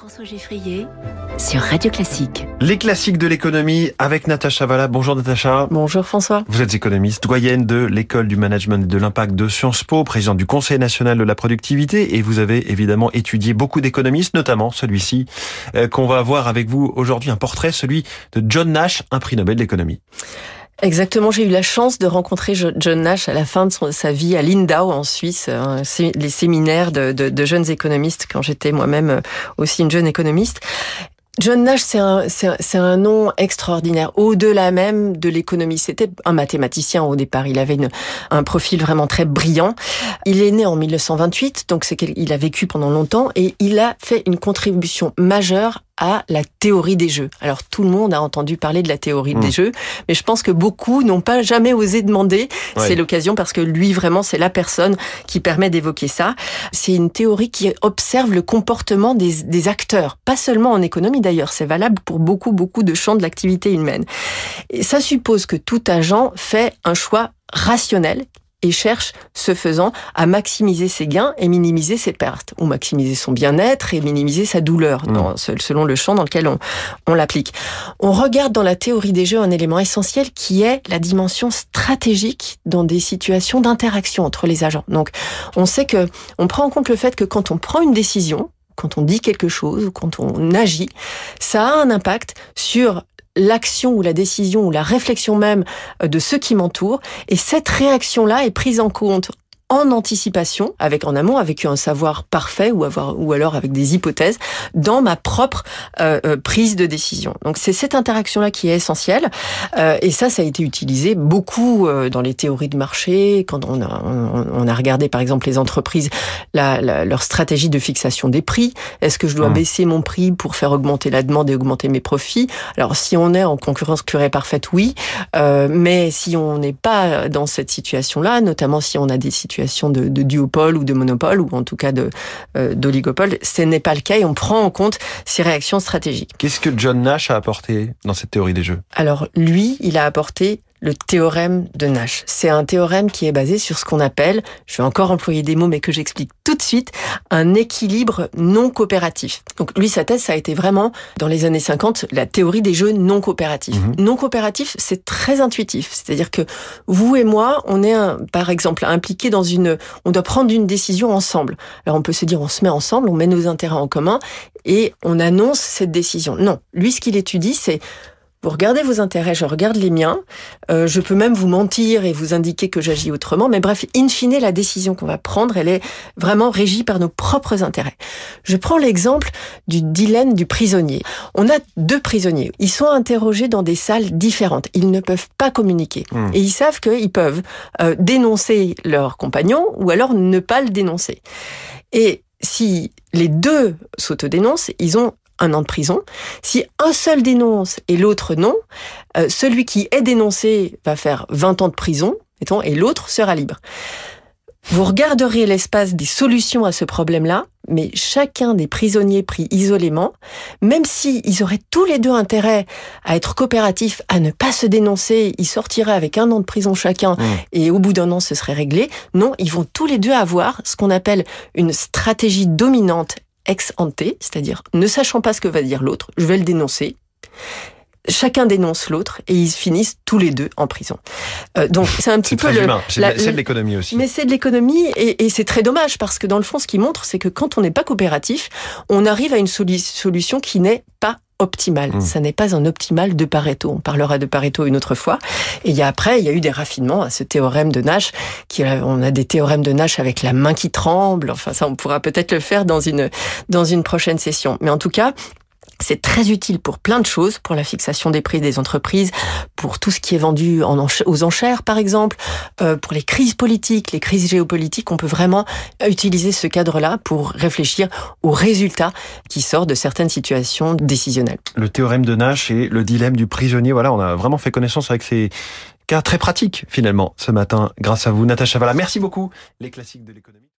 François Geffrier sur Radio Classique. Les classiques de l'économie avec Natacha Valla. Bonjour Natacha. Bonjour François. Vous êtes économiste, doyenne de l'école du management et de l'impact de Sciences Po, présidente du Conseil national de la productivité et vous avez évidemment étudié beaucoup d'économistes, notamment celui-ci euh, qu'on va voir avec vous aujourd'hui, un portrait, celui de John Nash, un prix Nobel d'économie. Exactement, j'ai eu la chance de rencontrer John Nash à la fin de sa vie à Lindau en Suisse, hein, les séminaires de, jeunes économistes quand j'étais moi-même euh, aussi une jeune économiste. John Nash, c'est un, nom extraordinaire, au-delà même de l'économie. C'était un mathématicien au départ. Il avait un profil vraiment très brillant. Il est né en 1928, donc c'est qu'il a vécu pendant longtemps et il a fait une contribution majeure à la théorie des jeux. Alors tout le monde a entendu parler de la théorie des hmm. jeux, mais je pense que beaucoup n'ont pas jamais osé demander. C'est l'occasion parce que lui vraiment c'est la personne qui permet d'évoquer ça. C'est une théorie qui observe le comportement des, des acteurs, pas seulement en économie d'ailleurs, c'est valable pour beaucoup beaucoup de champs de l'activité humaine. Et ça suppose que tout agent fait un choix rationnel et cherche, ce faisant, à maximiser ses gains et minimiser ses pertes, ou maximiser son bien-être et minimiser sa douleur, mmh. selon le champ dans lequel on, on l'applique. On regarde dans la théorie des jeux un élément essentiel qui est la dimension stratégique dans des situations d'interaction entre les agents. Donc, on sait que on prend en compte le fait que quand on prend une décision, quand on dit quelque chose ou quand on agit, ça a un impact sur l'action ou la décision ou la réflexion même euh, de ceux qui m'entourent. Et cette réaction-là est prise en compte en anticipation, avec en amont, avec un savoir parfait ou avoir ou alors avec des hypothèses dans ma propre euh, euh, prise de décision. Donc c'est cette interaction là qui est essentielle euh, et ça ça a été utilisé beaucoup euh, dans les théories de marché quand on a on, a regardé par exemple les entreprises la, la, leur stratégie de fixation des prix. Est-ce que je dois mmh. baisser mon prix pour faire augmenter la demande et augmenter mes profits? Alors si on est en concurrence curée parfaite, oui, mais si on n'est pas dans cette situation là, notamment si on a des situations de, duopole ou de monopole, ou en tout cas euh, d'oligopole. Ce n'est pas le cas et on prend en compte ces réactions stratégiques. Qu'est-ce que John Nash a apporté dans cette théorie des jeux? Alors lui, il a apporté le théorème de Nash. C'est un théorème qui est basé sur ce qu'on appelle, je vais encore employer des mots mais que j'explique tout de suite, un équilibre non coopératif. Donc lui, sa thèse, ça a été vraiment, dans les années 50, la théorie des jeux non coopératifs. Mhm. Non coopératif, c'est très intuitif. C'est-à-dire que vous et moi, on est, un, par exemple, impliqués dans une... On doit prendre une décision ensemble. Alors on peut se dire, on se met ensemble, on met nos intérêts en commun et on annonce cette décision. Non, lui, ce qu'il étudie, c'est vous regardez vos intérêts, je regarde les miens. Euh, je peux même vous mentir et vous indiquer que j'agis autrement. Mais bref, in fine, la décision qu'on va prendre, elle est vraiment régie par nos propres intérêts. Je prends l'exemple du dilemme du prisonnier. On a deux prisonniers. Ils sont interrogés dans des salles différentes. Ils ne peuvent pas communiquer. Hmm. Et ils savent qu'ils peuvent euh, dénoncer leur compagnon ou alors ne pas le dénoncer. Et si les deux s'autodénoncent, ils ont un an de prison. Si un seul dénonce et l'autre non, euh, celui qui est dénoncé va faire 20 ans de prison, et l'autre sera libre. Vous regarderiez l'espace des solutions à ce problème-là, mais chacun des prisonniers pris isolément, même s'ils ils auraient tous les deux intérêt à être coopératifs, à ne pas se dénoncer, ils sortiraient avec un an de prison chacun mmh. et au bout d'un an ce serait réglé. Non, ils vont tous les deux avoir ce qu'on appelle une stratégie dominante ex ante, c'est-à-dire ne sachant pas ce que va dire l'autre, je vais le dénoncer. Chacun dénonce l'autre et ils finissent tous les deux en prison. Euh, donc c'est un petit peu le. C'est de l'économie aussi. Mais c'est de l'économie et, et c'est très dommage parce que dans le fond, ce qui montre, c'est que quand on n'est pas coopératif, on arrive à une solution qui n'est pas optimal. Mmh. Ça n'est pas un optimal de Pareto. On parlera de Pareto une autre fois. Et il y a après, il y a eu des raffinements à ce théorème de Nash. Qui, euh, on a des théorèmes de Nash avec la main qui tremble. Enfin, ça, on pourra peut-être le faire dans une dans une prochaine session. Mais en tout cas, c'est très utile pour plein de choses, pour la fixation des prix des entreprises, pour tout ce qui est vendu en aux enchères, par exemple, euh, pour les crises politiques, les crises géopolitiques. On peut vraiment utiliser ce cadre-là pour réfléchir aux résultats qui sortent de certaines situations décisionnelles. Le théorème de Nash et le dilemme du prisonnier. Voilà, on a vraiment fait connaissance avec ces cas très pratiques finalement ce matin grâce à vous, Natacha Valla. Merci beaucoup. Les classiques de l'économie.